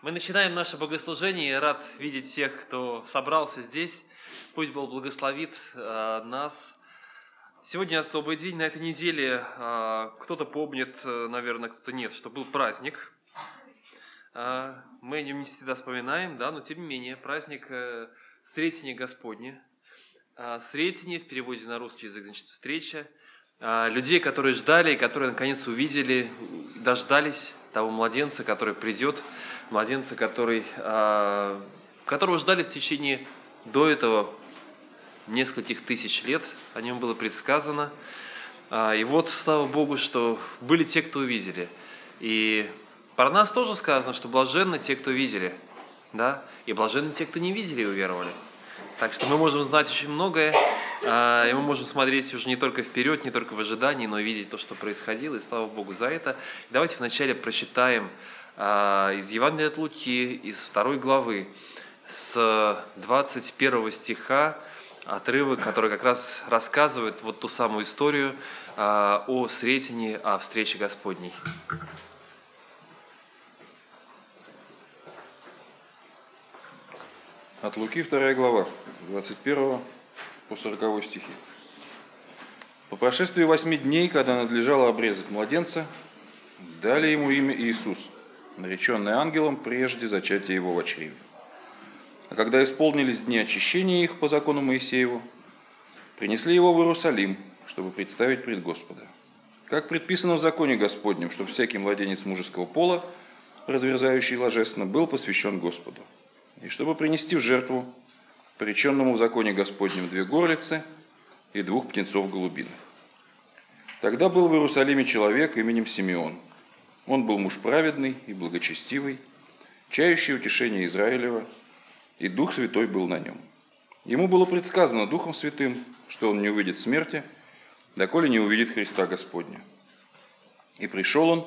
Мы начинаем наше богослужение. Я рад видеть всех, кто собрался здесь. Пусть Бог благословит э, нас. Сегодня особый день. На этой неделе э, кто-то помнит, э, наверное, кто-то нет, что был праздник. Э, мы о нем не всегда вспоминаем, да, но тем не менее, праздник э, Сретения Господне. Э, Сретение в переводе на русский язык значит встреча. Э, людей, которые ждали, которые наконец увидели, дождались того младенца, который придет, младенца, который, э, которого ждали в течение до этого нескольких тысяч лет, о нем было предсказано. А, и вот, слава Богу, что были те, кто увидели. И про нас тоже сказано, что блаженны те, кто видели, да, и блаженны те, кто не видели и уверовали. Так что мы можем знать очень многое, а, и мы можем смотреть уже не только вперед, не только в ожидании, но и видеть то, что происходило, и слава Богу за это. Давайте вначале прочитаем а, из Евангелия от Луки, из второй главы, с 21 стиха, отрывок, который как раз рассказывает вот ту самую историю а, о Сретении, о встрече Господней. От Луки 2 глава, 21 по 40 стихи. По прошествии восьми дней, когда надлежало обрезать младенца, дали ему имя Иисус, нареченный ангелом прежде зачатия его в чреве. А когда исполнились дни очищения их по закону Моисееву, принесли его в Иерусалим, чтобы представить пред Господа. Как предписано в законе Господнем, чтобы всякий младенец мужеского пола, разверзающий ложественно, был посвящен Господу. И чтобы принести в жертву пореченному в законе Господнем две горлицы и двух птенцов голубиных. Тогда был в Иерусалиме человек именем Симеон. Он был муж праведный и благочестивый, чающий утешение Израилева, и Дух Святой был на нем. Ему было предсказано Духом Святым, что он не увидит смерти, доколе не увидит Христа Господня. И пришел он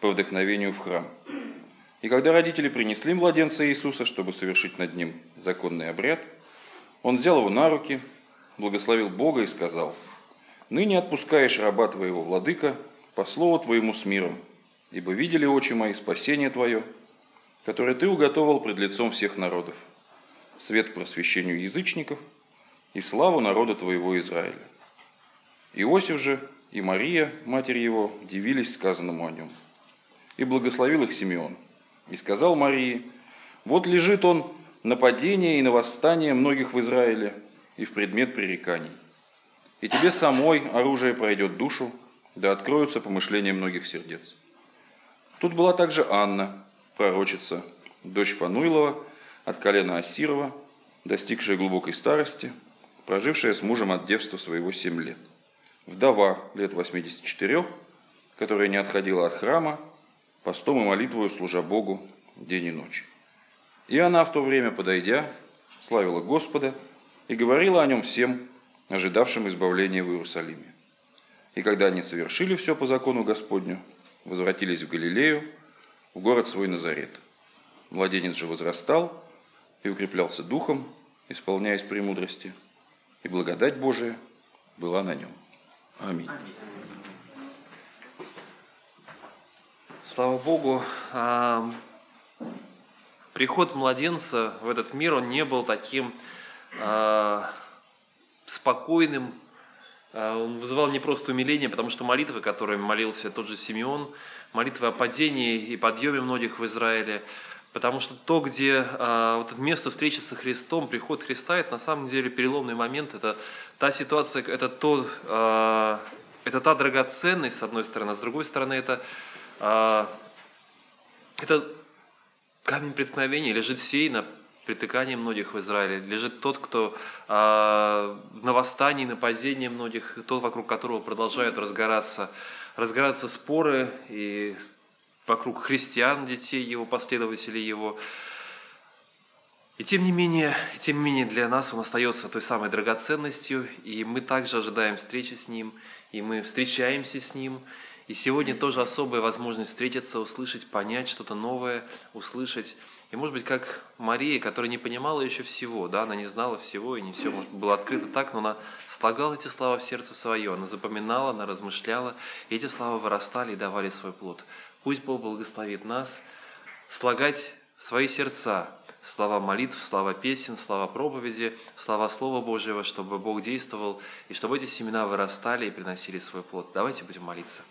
по вдохновению в храм. И когда родители принесли младенца Иисуса, чтобы совершить над ним законный обряд, он взял его на руки, благословил Бога и сказал, «Ныне отпускаешь раба твоего, владыка, по слову твоему с миром, ибо видели очи мои спасение твое, которое ты уготовал пред лицом всех народов, свет к просвещению язычников и славу народа твоего Израиля». Иосиф же и Мария, матерь его, дивились сказанному о нем. И благословил их Симеон. И сказал Марии, вот лежит он нападение и на восстание многих в Израиле и в предмет пререканий. И тебе самой оружие пройдет душу, да откроются помышления многих сердец. Тут была также Анна, пророчица, дочь Фануилова, от колена Асирова, достигшая глубокой старости, прожившая с мужем от девства своего семь лет. Вдова лет 84, которая не отходила от храма, постом и молитвою служа Богу день и ночь. И она в то время, подойдя, славила Господа и говорила о нем всем, ожидавшим избавления в Иерусалиме. И когда они совершили все по закону Господню, возвратились в Галилею, в город свой Назарет. Младенец же возрастал и укреплялся духом, исполняясь премудрости, и благодать Божия была на нем. Аминь. Слава Богу, приход младенца в этот мир, он не был таким э, спокойным, э, он вызывал не просто умиление, потому что молитвы, которыми молился тот же Симеон, молитвы о падении и подъеме многих в Израиле, потому что то, где э, вот место встречи со Христом, приход Христа, это на самом деле переломный момент, это та ситуация, это, то, э, это та драгоценность, с одной стороны, а с другой стороны, это, э, это камень преткновения лежит сей на притыкании многих в Израиле, лежит тот, кто э, на восстании, нападении многих, тот, вокруг которого продолжают разгораться, разгораться споры и вокруг христиан, детей его, последователей его. И тем не менее, тем не менее для нас он остается той самой драгоценностью, и мы также ожидаем встречи с ним, и мы встречаемся с ним, и сегодня тоже особая возможность встретиться, услышать, понять что-то новое, услышать. И может быть, как Мария, которая не понимала еще всего, да, она не знала всего, и не все может, было открыто так, но она слагала эти слова в сердце свое, она запоминала, она размышляла, и эти слова вырастали и давали свой плод. Пусть Бог благословит нас слагать в свои сердца слова молитв, слова песен, слова проповеди, слова Слова Божьего, чтобы Бог действовал, и чтобы эти семена вырастали и приносили свой плод. Давайте будем молиться.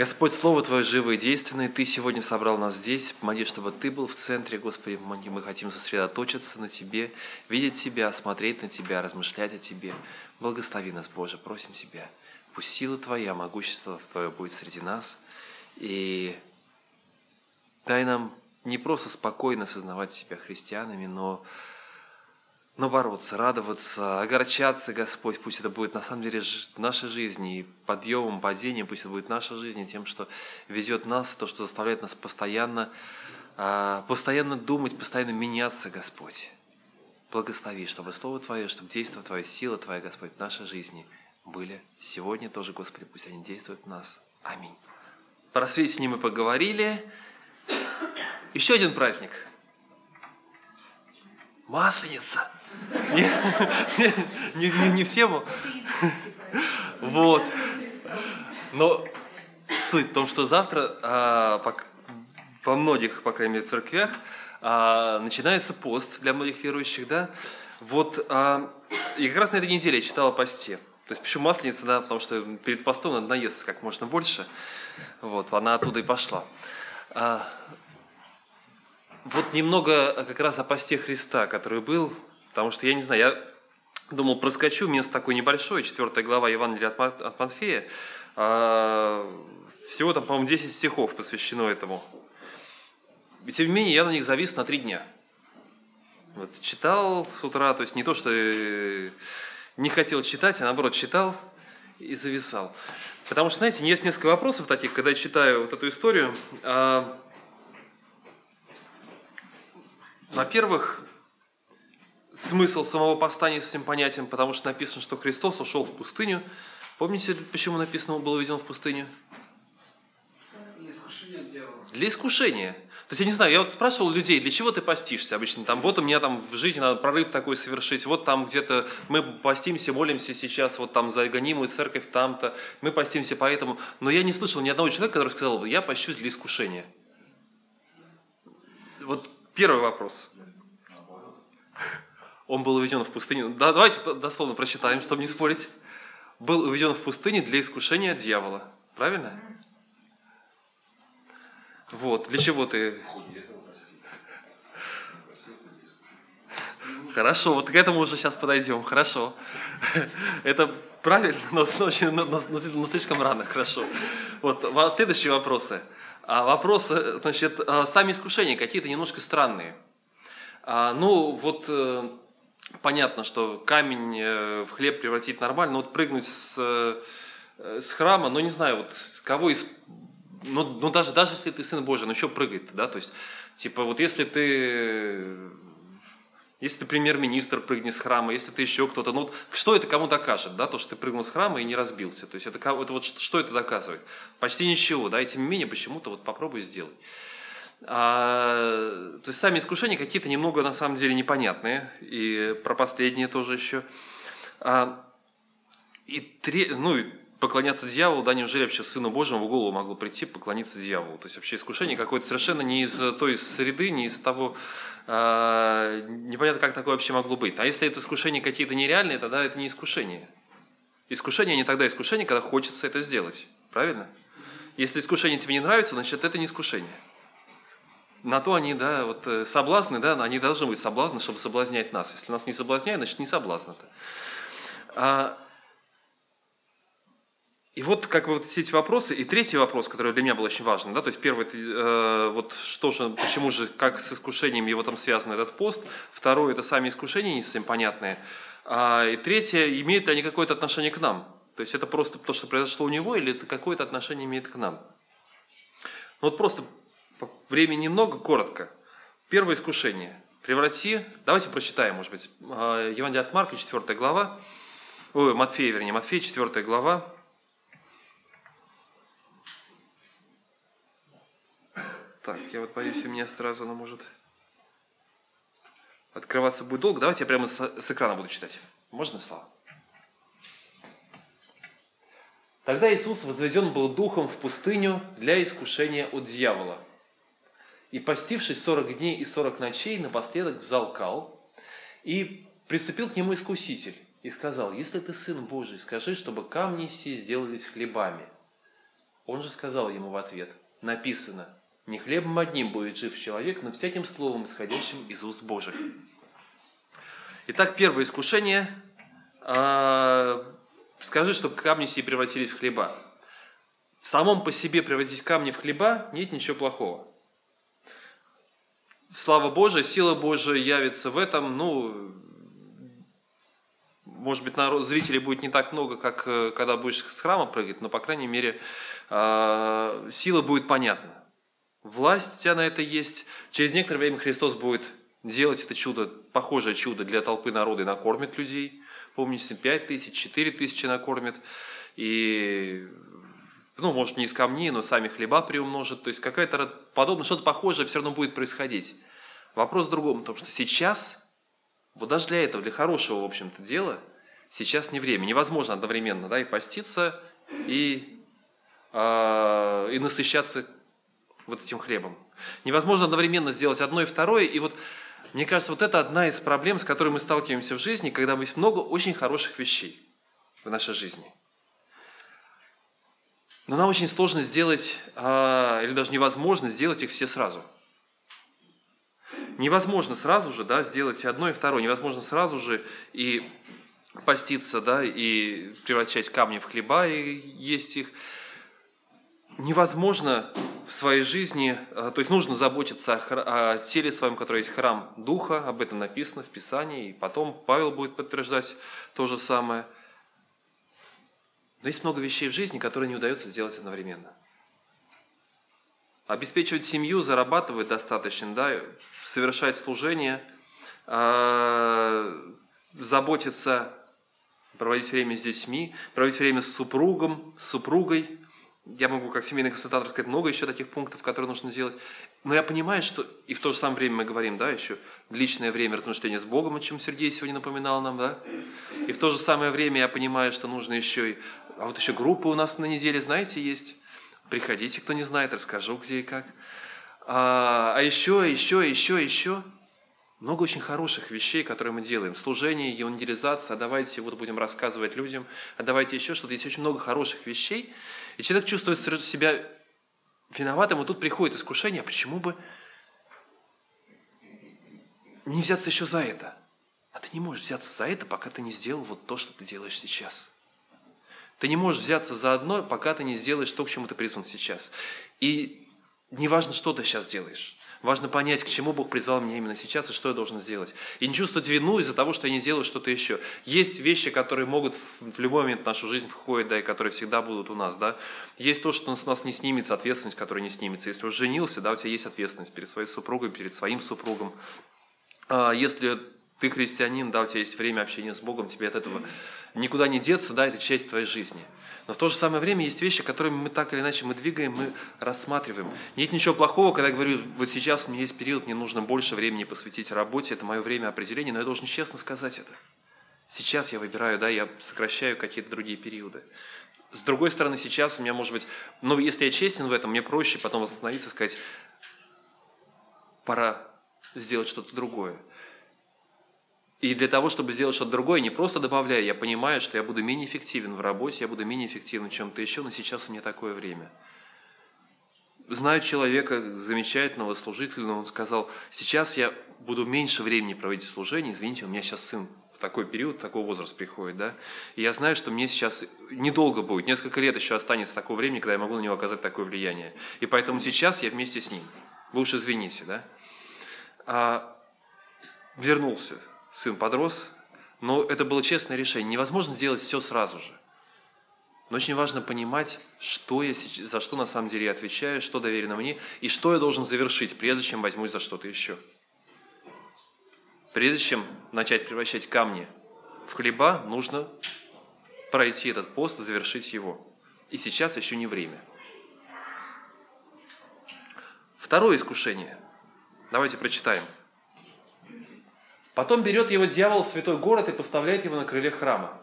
Господь, Слово Твое живое и действенное, Ты сегодня собрал нас здесь. Помоги, чтобы Ты был в центре, Господи. Мы хотим сосредоточиться на Тебе, видеть Тебя, смотреть на Тебя, размышлять о Тебе. Благослови нас, Боже, просим Тебя. Пусть сила Твоя, могущество Твое будет среди нас. И дай нам не просто спокойно осознавать себя христианами, но но бороться, радоваться, огорчаться, Господь, пусть это будет на самом деле нашей жизни, и подъемом, падением, пусть это будет наша жизнь, и тем, что ведет нас, то, что заставляет нас постоянно, а, постоянно думать, постоянно меняться, Господь. Благослови, чтобы Слово Твое, чтобы действие Твое, сила Твоя, Господь, в нашей жизни были сегодня тоже, Господи, пусть они действуют в нас. Аминь. Про свидетелей мы поговорили. Еще один праздник. Масленица. Не, не, не, не всем. Вот. Но суть в том, что завтра а, по, во многих, по крайней мере, церквях а, начинается пост для многих верующих, да. Вот, а, и как раз на этой неделе я читал о посте. То есть почему масленица, да, потому что перед постом надо наесться как можно больше. Вот, она оттуда и пошла. А, вот немного как раз о посте Христа, который был Потому что, я не знаю, я думал, проскочу, место такое небольшое, четвертая глава Евангелия от Матфея. А, всего там, по-моему, 10 стихов посвящено этому. И тем не менее, я на них завис на три дня. Вот, читал с утра, то есть не то, что не хотел читать, а наоборот читал и зависал. Потому что, знаете, есть несколько вопросов таких, когда я читаю вот эту историю. А, во-первых, смысл самого поста не совсем понятен, потому что написано, что Христос ушел в пустыню. Помните, почему написано, он был введен в пустыню? Для искушения дьявола. Для искушения. То есть, я не знаю, я вот спрашивал людей, для чего ты постишься обычно? Там, вот у меня там в жизни надо прорыв такой совершить, вот там где-то мы постимся, молимся сейчас, вот там за гонимую церковь там-то, мы постимся поэтому. Но я не слышал ни одного человека, который сказал я пощусь для искушения. Вот первый вопрос он был уведен в пустыню. Да, давайте дословно прочитаем, чтобы не спорить. Был уведен в пустыню для искушения дьявола. Правильно? Вот, для чего ты... Хорошо, вот к этому уже сейчас подойдем. Хорошо. Это правильно, но, но, но, но слишком рано. Хорошо. Вот следующие вопросы. А вопросы, значит, а, сами искушения какие-то немножко странные. А, ну, вот э, понятно, что камень э, в хлеб превратить нормально, но вот прыгнуть с, э, с храма, ну не знаю, вот кого из... Ну, ну даже, даже если ты сын Божий, ну что прыгать-то, да? То есть, типа, вот если ты если ты премьер-министр прыгни с храма, если ты еще кто-то, ну что это кому докажет, да, то, что ты прыгнул с храма и не разбился, то есть это, это вот что это доказывает? Почти ничего, да, и тем не менее почему-то вот попробуй сделать. А, то есть сами искушения какие-то немного на самом деле непонятные, и про последние тоже еще. А, и тре, ну, поклоняться дьяволу, да, неужели вообще Сыну Божьему в голову могло прийти поклониться дьяволу? То есть вообще искушение какое-то совершенно не из той среды, не из того, а, непонятно, как такое вообще могло быть. А если это искушение какие-то нереальные, тогда это не искушение. Искушение не тогда искушение, когда хочется это сделать. Правильно? Если искушение тебе не нравится, значит это не искушение. На то они, да, вот э, соблазны, да, они должны быть соблазны, чтобы соблазнять нас. Если нас не соблазняют, значит не соблазн это. А, и вот как бы вот все эти вопросы. И третий вопрос, который для меня был очень важный, да, то есть первый, э, вот что же, почему же, как с искушением его там связан этот пост. Второй, это сами искушения не совсем понятные. А, и третье, имеют ли они какое-то отношение к нам? То есть это просто то, что произошло у него, или это какое-то отношение имеет к нам? Ну вот просто Времени немного, коротко. Первое искушение. Преврати, давайте прочитаем, может быть, а, Евангелие от Марка, 4 глава, ой, Матфея, вернее, Матфея, 4 глава. Так, я вот боюсь, у меня сразу оно может открываться будет долго. Давайте я прямо с, с экрана буду читать. Можно, Слава? Тогда Иисус возведен был духом в пустыню для искушения от дьявола. И постившись 40 дней и 40 ночей, напоследок взалкал, и приступил к нему искуситель, и сказал, если ты сын Божий, скажи, чтобы камни сии сделались хлебами. Он же сказал ему в ответ, написано, не хлебом одним будет жив человек, но всяким словом, исходящим из уст Божьих. Итак, первое искушение. А, скажи, чтобы камни сии превратились в хлеба. В самом по себе превратить камни в хлеба нет ничего плохого. Слава Божия, сила Божия явится в этом, ну, может быть, народ, зрителей будет не так много, как э, когда будешь с храма прыгать, но, по крайней мере, а, сила будет понятна. Власть у тебя на это есть. Через некоторое время Христос будет делать это чудо, похожее чудо для толпы народа и накормит людей. Помните, 5 тысяч, 4 тысячи накормит. И, ну, может, не из камней, но сами хлеба приумножит. То есть, какая-то подобное, что-то похожее все равно будет происходить. Вопрос в другом, потому что сейчас, вот даже для этого, для хорошего, в общем-то, дела, сейчас не время. Невозможно одновременно да, и поститься, и, э, и насыщаться вот этим хлебом. Невозможно одновременно сделать одно и второе. И вот мне кажется, вот это одна из проблем, с которой мы сталкиваемся в жизни, когда есть много очень хороших вещей в нашей жизни. Но нам очень сложно сделать, а, или даже невозможно сделать их все сразу. Невозможно сразу же да, сделать одно и второе. Невозможно сразу же и поститься, да, и превращать камни в хлеба и есть их невозможно в своей жизни, э, то есть нужно заботиться о, теле своем, которое есть храм Духа, об этом написано в Писании, и потом Павел будет подтверждать то же самое. Но есть много вещей в жизни, которые не удается сделать одновременно. Обеспечивать семью, зарабатывать достаточно, да, совершать служение, э, заботиться, проводить время с детьми, проводить время с супругом, с супругой – я могу как семейный консультант рассказать много еще таких пунктов, которые нужно сделать. Но я понимаю, что и в то же самое время мы говорим, да, еще личное время размышления с Богом, о чем Сергей сегодня напоминал нам, да. И в то же самое время я понимаю, что нужно еще и... А вот еще группа у нас на неделе, знаете, есть. Приходите, кто не знает, расскажу, где и как. А, а еще, еще, еще, еще. Много очень хороших вещей, которые мы делаем. Служение, евангелизация, а давайте вот будем рассказывать людям, а давайте еще что-то. Есть очень много хороших вещей, и человек чувствует себя виноватым, и тут приходит искушение, а почему бы не взяться еще за это? А ты не можешь взяться за это, пока ты не сделал вот то, что ты делаешь сейчас. Ты не можешь взяться за одно, пока ты не сделаешь то, к чему ты призван сейчас. И неважно, что ты сейчас делаешь. Важно понять, к чему Бог призвал меня именно сейчас и что я должен сделать. И не чувствовать вину из-за того, что я не делаю что-то еще. Есть вещи, которые могут в любой момент в нашу жизнь входить, да, и которые всегда будут у нас, да. Есть то, что с нас не снимется, ответственность, которая не снимется. Если уже женился, да, у тебя есть ответственность перед своей супругой, перед своим супругом. А если ты христианин, да, у тебя есть время общения с Богом, тебе от этого никуда не деться, да, это часть твоей жизни. Но в то же самое время есть вещи, которыми мы так или иначе мы двигаем, мы рассматриваем. Нет ничего плохого, когда я говорю, вот сейчас у меня есть период, мне нужно больше времени посвятить работе, это мое время определения, но я должен честно сказать это. Сейчас я выбираю, да, я сокращаю какие-то другие периоды. С другой стороны, сейчас у меня может быть, ну, если я честен в этом, мне проще потом восстановиться и сказать, пора сделать что-то другое. И для того, чтобы сделать что-то другое, не просто добавляю, я понимаю, что я буду менее эффективен в работе, я буду менее эффективен в чем-то еще, но сейчас у меня такое время. Знаю человека замечательного, служительного, он сказал, сейчас я буду меньше времени проводить в служении, извините, у меня сейчас сын в такой период, в такой возраст приходит, да, и я знаю, что мне сейчас недолго будет, несколько лет еще останется такого времени, когда я могу на него оказать такое влияние. И поэтому сейчас я вместе с ним. Вы уж извините, да. А, вернулся сын подрос, но это было честное решение. Невозможно сделать все сразу же. Но очень важно понимать, что я, за что на самом деле я отвечаю, что доверено мне, и что я должен завершить, прежде чем возьмусь за что-то еще. Прежде чем начать превращать камни в хлеба, нужно пройти этот пост завершить его. И сейчас еще не время. Второе искушение. Давайте прочитаем. Потом берет его дьявол в святой город и поставляет его на крыле храма.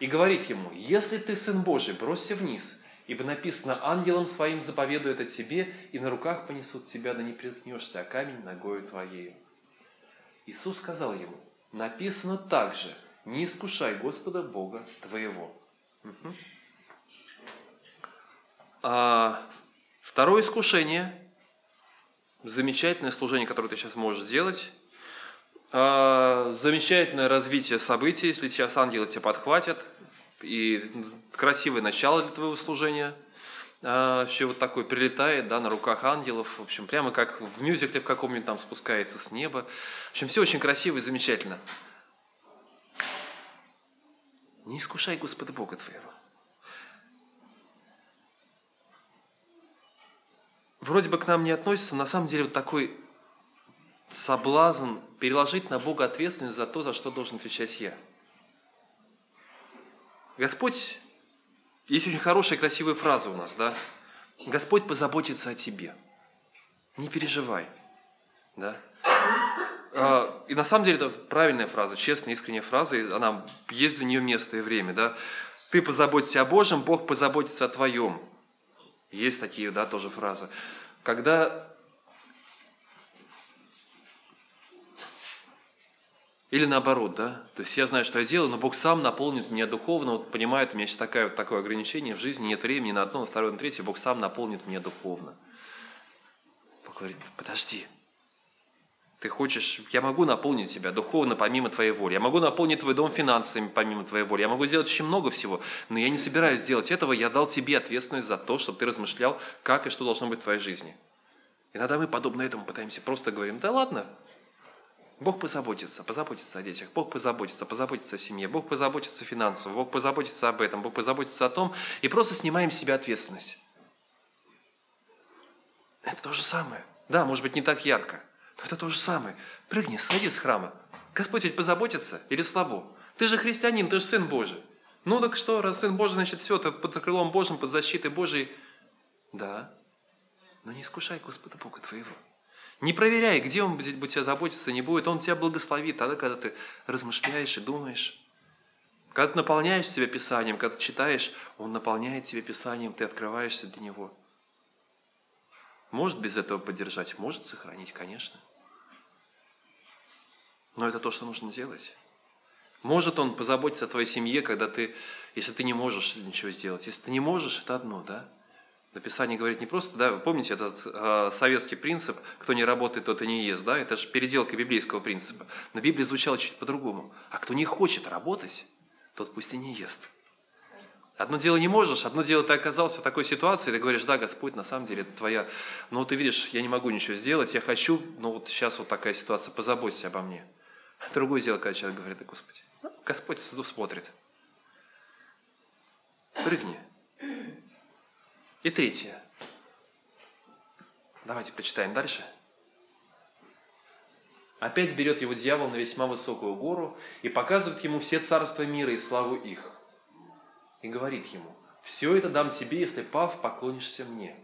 и говорит ему, если ты сын Божий, бросься вниз, ибо написано, ангелом своим заповедует о тебе, и на руках понесут тебя, да не приткнешься, а камень ногою твоею. Иисус сказал ему, написано также, не искушай Господа Бога твоего. Угу. А, второе искушение, замечательное служение, которое ты сейчас можешь сделать, а, замечательное развитие событий, если сейчас ангелы тебя подхватят, и красивое начало для твоего служения. А, Все вот такой прилетает, да, на руках ангелов, в общем, прямо как в мюзикле в каком-нибудь там спускается с неба. В общем, все очень красиво и замечательно. Не искушай Господа Бога твоего. Вроде бы к нам не относится, но на самом деле вот такой соблазн переложить на Бога ответственность за то, за что должен отвечать я. Господь, есть очень хорошая красивая фраза у нас, да? Господь позаботится о тебе. Не переживай. Да? А, и на самом деле это правильная фраза, честная, искренняя фраза, и она есть для нее место и время. Да? Ты позаботься о Божьем, Бог позаботится о твоем. Есть такие, да, тоже фразы. Когда Или наоборот, да? То есть я знаю, что я делаю, но Бог сам наполнит меня духовно. Вот понимает, у меня сейчас такое, такое ограничение в жизни, нет времени на одно, на второе, на третье. Бог сам наполнит меня духовно. Бог говорит, подожди, ты хочешь, я могу наполнить тебя духовно помимо твоей воли. Я могу наполнить твой дом финансами помимо твоей воли. Я могу сделать очень много всего, но я не собираюсь делать этого. Я дал тебе ответственность за то, чтобы ты размышлял, как и что должно быть в твоей жизни. Иногда мы подобно этому пытаемся просто говорим, да ладно, Бог позаботится, позаботится о детях, Бог позаботится, позаботится о семье, Бог позаботится финансово, Бог позаботится об этом, Бог позаботится о том, и просто снимаем с себя ответственность. Это то же самое. Да, может быть, не так ярко, но это то же самое. Прыгни, сойди с храма. Господь ведь позаботится или слабо? Ты же христианин, ты же сын Божий. Ну так что, раз сын Божий, значит все, ты под крылом Божьим, под защитой Божией. Да, но не искушай Господа Бога твоего. Не проверяй, где он будет тебя заботиться, не будет. Он тебя благословит тогда, когда ты размышляешь и думаешь. Когда ты наполняешь себя Писанием, когда ты читаешь, Он наполняет тебя Писанием, ты открываешься для Него. Может без этого поддержать, может сохранить, конечно. Но это то, что нужно делать. Может Он позаботиться о твоей семье, когда ты, если ты не можешь ничего сделать. Если ты не можешь, это одно, да? Написание говорит не просто, да, вы помните этот э, советский принцип, кто не работает, тот и не ест, да, это же переделка библейского принципа. На Библии звучало чуть по-другому. А кто не хочет работать, тот пусть и не ест. Одно дело не можешь, одно дело ты оказался в такой ситуации, ты говоришь, да, Господь, на самом деле это твоя, но ну, ты видишь, я не могу ничего сделать, я хочу, но вот сейчас вот такая ситуация, позаботься обо мне. Другое дело, когда человек говорит, да, Господи, ну, Господь смотрит. Прыгни. И третье. Давайте почитаем дальше. Опять берет его дьявол на весьма высокую гору и показывает ему все царства мира и славу их. И говорит ему, все это дам тебе, если пав, поклонишься мне.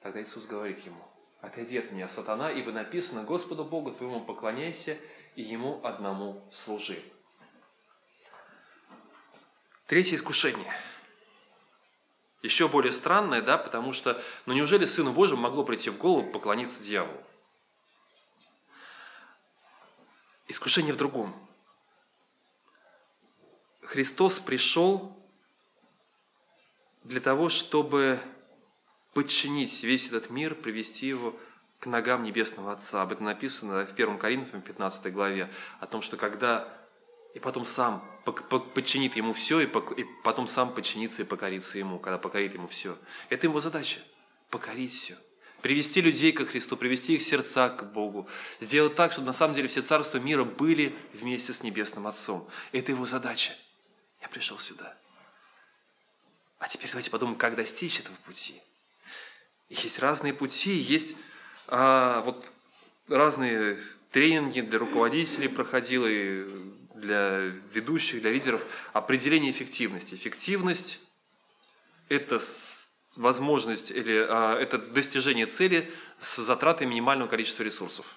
Тогда Иисус говорит ему, отойди от меня, сатана, ибо написано, Господу Богу твоему поклоняйся и Ему одному служи. Третье искушение – еще более странное, да, потому что, ну неужели Сыну Божьему могло прийти в голову поклониться дьяволу? Искушение в другом. Христос пришел для того, чтобы подчинить весь этот мир, привести его к ногам Небесного Отца. Об этом написано в 1 Коринфянам 15 главе, о том, что когда и потом сам подчинит ему все, и потом сам подчинится и покорится ему, когда покорит ему все. Это его задача – покорить все. Привести людей ко Христу, привести их сердца к Богу. Сделать так, чтобы на самом деле все царства мира были вместе с Небесным Отцом. Это его задача. Я пришел сюда. А теперь давайте подумаем, как достичь этого пути. Есть разные пути, есть а, вот разные тренинги для руководителей проходил, и для ведущих, для лидеров определение эффективности. Эффективность – это возможность или а, это достижение цели с затратой минимального количества ресурсов.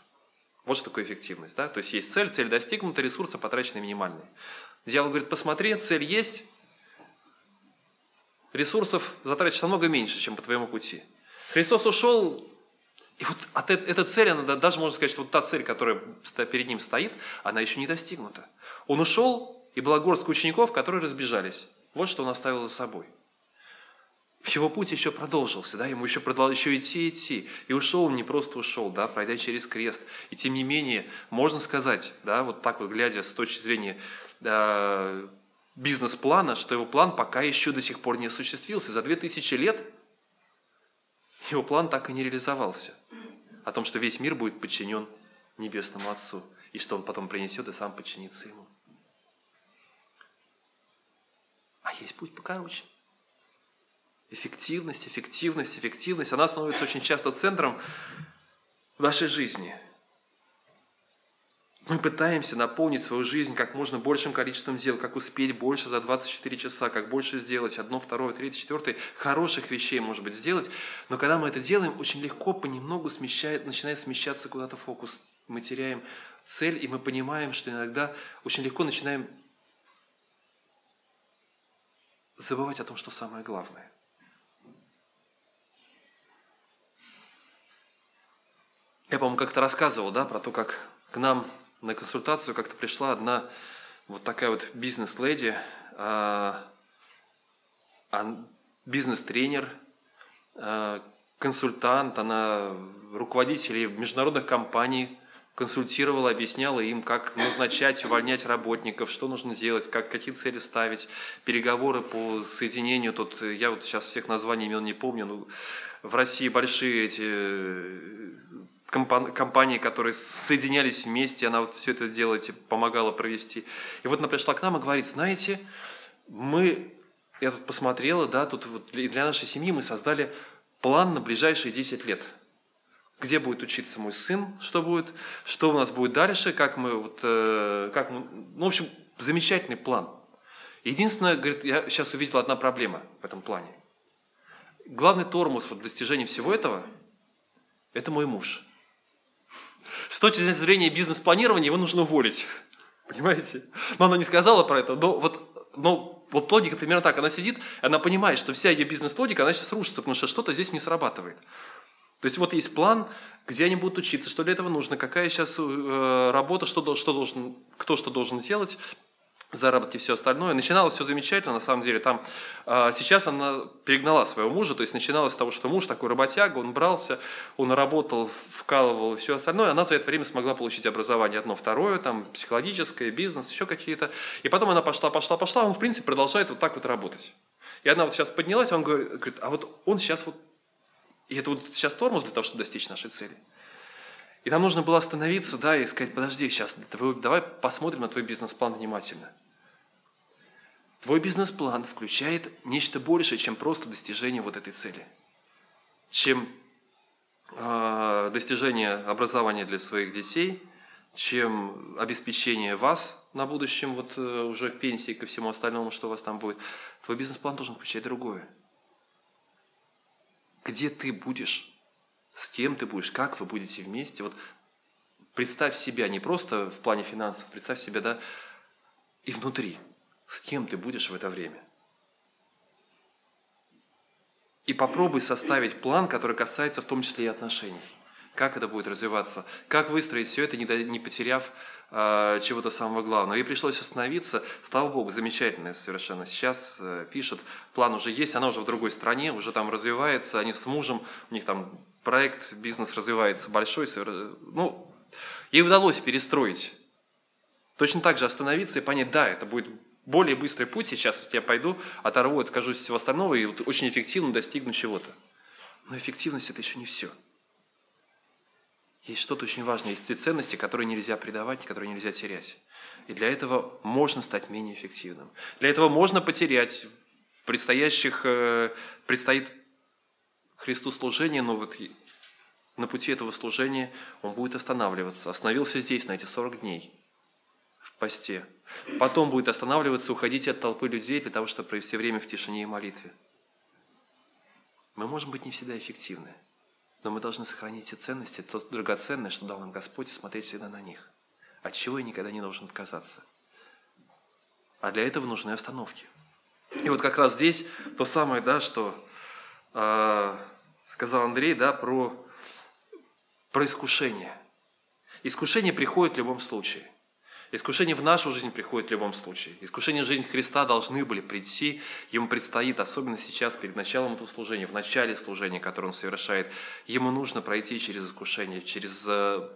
Вот что такое эффективность. Да? То есть есть цель, цель достигнута, ресурсы потрачены минимальные. Дьявол говорит, посмотри, цель есть, ресурсов затратишь намного меньше, чем по твоему пути. Христос ушел, и вот от этой цели, она, даже можно сказать, что вот та цель, которая перед ним стоит, она еще не достигнута. Он ушел, и была горстка учеников, которые разбежались. Вот что он оставил за собой. Его путь еще продолжился, да, ему еще продолжал еще идти, идти. И ушел он не просто ушел, да, пройдя через крест. И тем не менее, можно сказать, да, вот так вот глядя с точки зрения да, бизнес-плана, что его план пока еще до сих пор не осуществился. За две тысячи лет его план так и не реализовался. О том, что весь мир будет подчинен Небесному Отцу, и что он потом принесет и сам подчинится ему. А есть путь покороче. Эффективность, эффективность, эффективность, она становится очень часто центром нашей жизни. Мы пытаемся наполнить свою жизнь как можно большим количеством дел, как успеть больше за 24 часа, как больше сделать одно, второе, третье, четвертое, хороших вещей, может быть, сделать. Но когда мы это делаем, очень легко понемногу смещает, начинает смещаться куда-то фокус. Мы теряем цель, и мы понимаем, что иногда очень легко начинаем забывать о том, что самое главное. Я, по-моему, как-то рассказывал, да, про то, как к нам на консультацию как-то пришла одна вот такая вот бизнес-леди, а, а, бизнес-тренер, а, консультант, она руководителей международных компаний консультировала, объясняла им, как назначать, увольнять работников, что нужно делать, как, какие цели ставить, переговоры по соединению. Тут я вот сейчас всех названий имен не помню, но в России большие эти компании, которые соединялись вместе, она вот все это делала, помогала провести. И вот она пришла к нам и говорит, знаете, мы, я тут посмотрела, да, тут вот для нашей семьи мы создали план на ближайшие 10 лет. Где будет учиться мой сын, что будет, что у нас будет дальше, как мы, вот, э, как мы, ну, в общем, замечательный план. Единственное, говорит, я сейчас увидела одна проблема в этом плане. Главный тормоз вот, достижения всего этого – это мой муж – с точки зрения бизнес-планирования его нужно уволить. Понимаете? Но она не сказала про это, но вот, но вот логика примерно так. Она сидит, она понимает, что вся ее бизнес-логика, она сейчас рушится, потому что что-то здесь не срабатывает. То есть вот есть план, где они будут учиться, что для этого нужно, какая сейчас э, работа, что, что должен, кто что должен делать, заработки и все остальное. Начиналось все замечательно, на самом деле. Там а, сейчас она перегнала своего мужа, то есть начиналось с того, что муж такой работяга, он брался, он работал, вкалывал и все остальное. Она за это время смогла получить образование одно, второе, там психологическое, бизнес, еще какие-то. И потом она пошла, пошла, пошла, он в принципе продолжает вот так вот работать. И она вот сейчас поднялась, он говорит, а вот он сейчас вот, и это вот сейчас тормоз для того, чтобы достичь нашей цели. И нам нужно было остановиться, да, и сказать, подожди, сейчас, давай посмотрим на твой бизнес-план внимательно. Твой бизнес-план включает нечто большее, чем просто достижение вот этой цели. Чем э, достижение образования для своих детей, чем обеспечение вас на будущем, вот э, уже к пенсии, ко всему остальному, что у вас там будет. Твой бизнес-план должен включать другое. Где ты будешь с кем ты будешь, как вы будете вместе. Вот представь себя не просто в плане финансов, представь себя, да, и внутри, с кем ты будешь в это время. И попробуй составить план, который касается в том числе и отношений. Как это будет развиваться, как выстроить все это, не потеряв э, чего-то самого главного. И пришлось остановиться. Слава Богу, замечательно совершенно. Сейчас э, пишут, план уже есть, она уже в другой стране, уже там развивается, они с мужем, у них там проект, бизнес развивается большой, ну, ей удалось перестроить. Точно так же остановиться и понять, да, это будет более быстрый путь сейчас, я пойду, оторву, откажусь от всего остального и вот очень эффективно достигну чего-то. Но эффективность – это еще не все. Есть что-то очень важное, есть те ценности, которые нельзя предавать, которые нельзя терять. И для этого можно стать менее эффективным. Для этого можно потерять предстоящих, э, предстоит Христу служение, но вот на пути этого служения он будет останавливаться. Остановился здесь на эти 40 дней в посте. Потом будет останавливаться, уходить от толпы людей для того, чтобы провести время в тишине и молитве. Мы можем быть не всегда эффективны, но мы должны сохранить те ценности, то драгоценное, что дал нам Господь, и смотреть всегда на них. От чего я никогда не должен отказаться. А для этого нужны остановки. И вот как раз здесь то самое, да, что сказал Андрей, да, про, про искушение. Искушение приходит в любом случае. Искушение в нашу жизнь приходит в любом случае. Искушение в жизнь Христа должны были прийти. Ему предстоит, особенно сейчас, перед началом этого служения, в начале служения, которое он совершает, ему нужно пройти через искушение, через, э,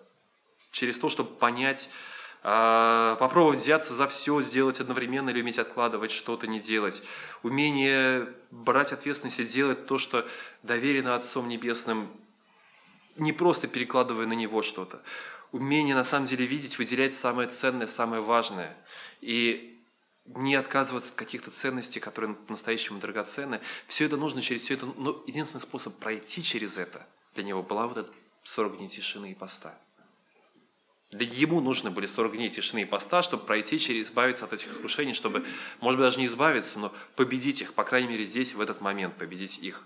через то, чтобы понять, а, попробовать взяться за все, сделать одновременно или уметь откладывать что-то, не делать. Умение брать ответственность и делать то, что доверено Отцом Небесным, не просто перекладывая на Него что-то. Умение на самом деле видеть, выделять самое ценное, самое важное. И не отказываться от каких-то ценностей, которые по-настоящему драгоценны. Все это нужно через все это. Но единственный способ пройти через это для него была вот эта 40 дней тишины и поста. Для ему нужны были 40 дней тишины и поста, чтобы пройти через, избавиться от этих искушений, чтобы, может быть, даже не избавиться, но победить их, по крайней мере, здесь, в этот момент, победить их.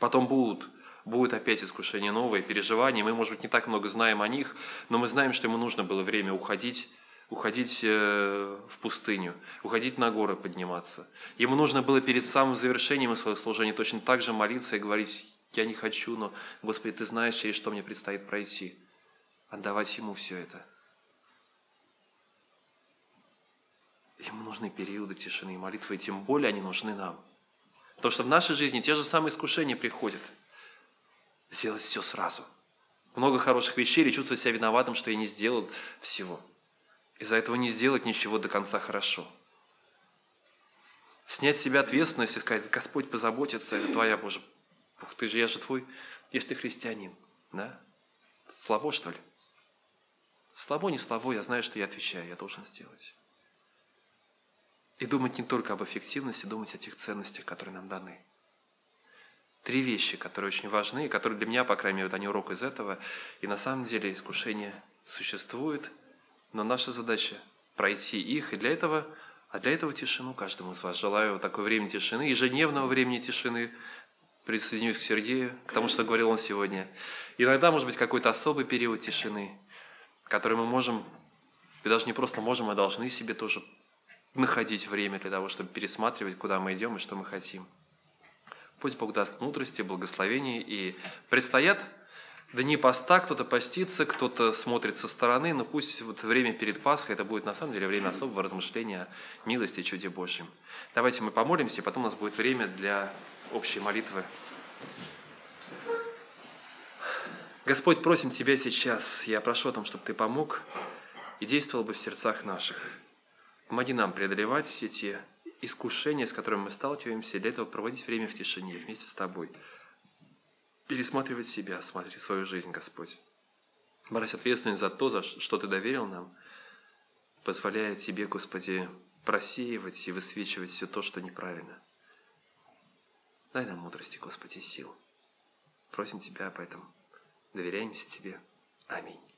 Потом будут, будут опять искушения новые, переживания. Мы, может быть, не так много знаем о них, но мы знаем, что ему нужно было время уходить, уходить э, в пустыню, уходить на горы подниматься. Ему нужно было перед самым завершением своего служения точно так же молиться и говорить, я не хочу, но, Господи, Ты знаешь, через что мне предстоит пройти отдавать Ему все это. Ему нужны периоды тишины и молитвы, и тем более они нужны нам. Потому что в нашей жизни те же самые искушения приходят. Сделать все сразу. Много хороших вещей, и чувствовать себя виноватым, что я не сделал всего. Из-за этого не сделать ничего до конца хорошо. Снять с себя ответственность и сказать, Господь позаботится, это твоя Боже. Ух ты же, я же твой, если ты христианин. Да? Слабо, что ли? Слабо, не слабо, я знаю, что я отвечаю, я должен сделать. И думать не только об эффективности, думать о тех ценностях, которые нам даны. Три вещи, которые очень важны, и которые для меня, по крайней мере, вот они урок из этого. И на самом деле искушение существует, но наша задача пройти их, и для этого, а для этого тишину каждому из вас. Желаю вот такое время тишины, ежедневного времени тишины, присоединюсь к Сергею, к тому, что говорил он сегодня. Иногда, может быть, какой-то особый период тишины – который мы можем, и даже не просто можем, а должны себе тоже находить время для того, чтобы пересматривать, куда мы идем и что мы хотим. Пусть Бог даст мудрости, благословения и предстоят дни поста, кто-то постится, кто-то смотрит со стороны, но пусть вот время перед Пасхой это будет на самом деле время особого размышления милости и чуде Божьем. Давайте мы помолимся, и потом у нас будет время для общей молитвы. Господь, просим Тебя сейчас, я прошу о том, чтобы Ты помог и действовал бы в сердцах наших. Помоги нам преодолевать все те искушения, с которыми мы сталкиваемся, и для этого проводить время в тишине вместе с Тобой. Пересматривать себя, смотреть свою жизнь, Господь. Брать ответственность за то, за что Ты доверил нам, позволяя Тебе, Господи, просеивать и высвечивать все то, что неправильно. Дай нам мудрости, Господи, сил. Просим Тебя об этом. Доверяемся Тебе. Аминь.